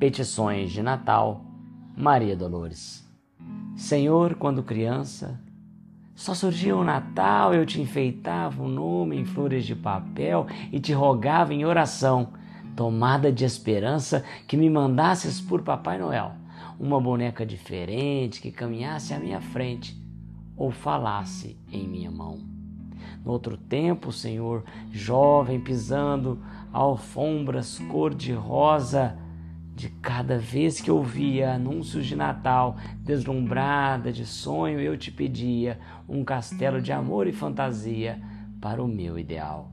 Petições de Natal, Maria Dolores. Senhor, quando criança, só surgia o Natal, eu te enfeitava o nome em flores de papel e te rogava em oração, tomada de esperança, que me mandasses por Papai Noel uma boneca diferente que caminhasse à minha frente ou falasse em minha mão. No outro tempo, Senhor, jovem pisando alfombras cor-de-rosa, de cada vez que ouvia anúncios de Natal, deslumbrada de sonho, eu te pedia um castelo de amor e fantasia para o meu ideal.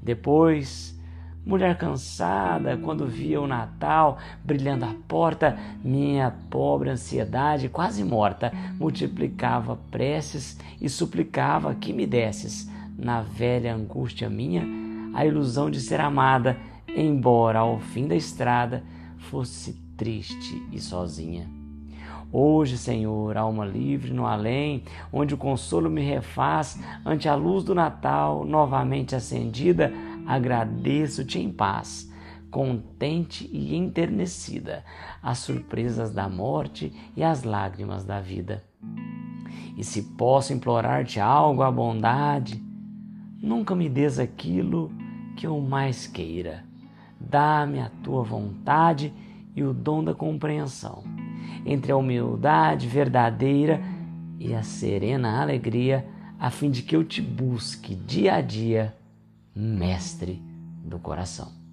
Depois, mulher cansada, quando via o Natal brilhando à porta, minha pobre ansiedade, quase morta, multiplicava preces e suplicava que me desses, na velha angústia minha, a ilusão de ser amada, embora ao fim da estrada fosse triste e sozinha. Hoje, Senhor, alma livre no além, onde o consolo me refaz, ante a luz do Natal novamente acendida, agradeço-te em paz, contente e enternecida, as surpresas da morte e as lágrimas da vida. E se posso implorar-te algo à bondade, nunca me des aquilo que eu mais queira Dá-me a tua vontade e o dom da compreensão, entre a humildade verdadeira e a serena alegria, a fim de que eu te busque dia a dia, mestre do coração.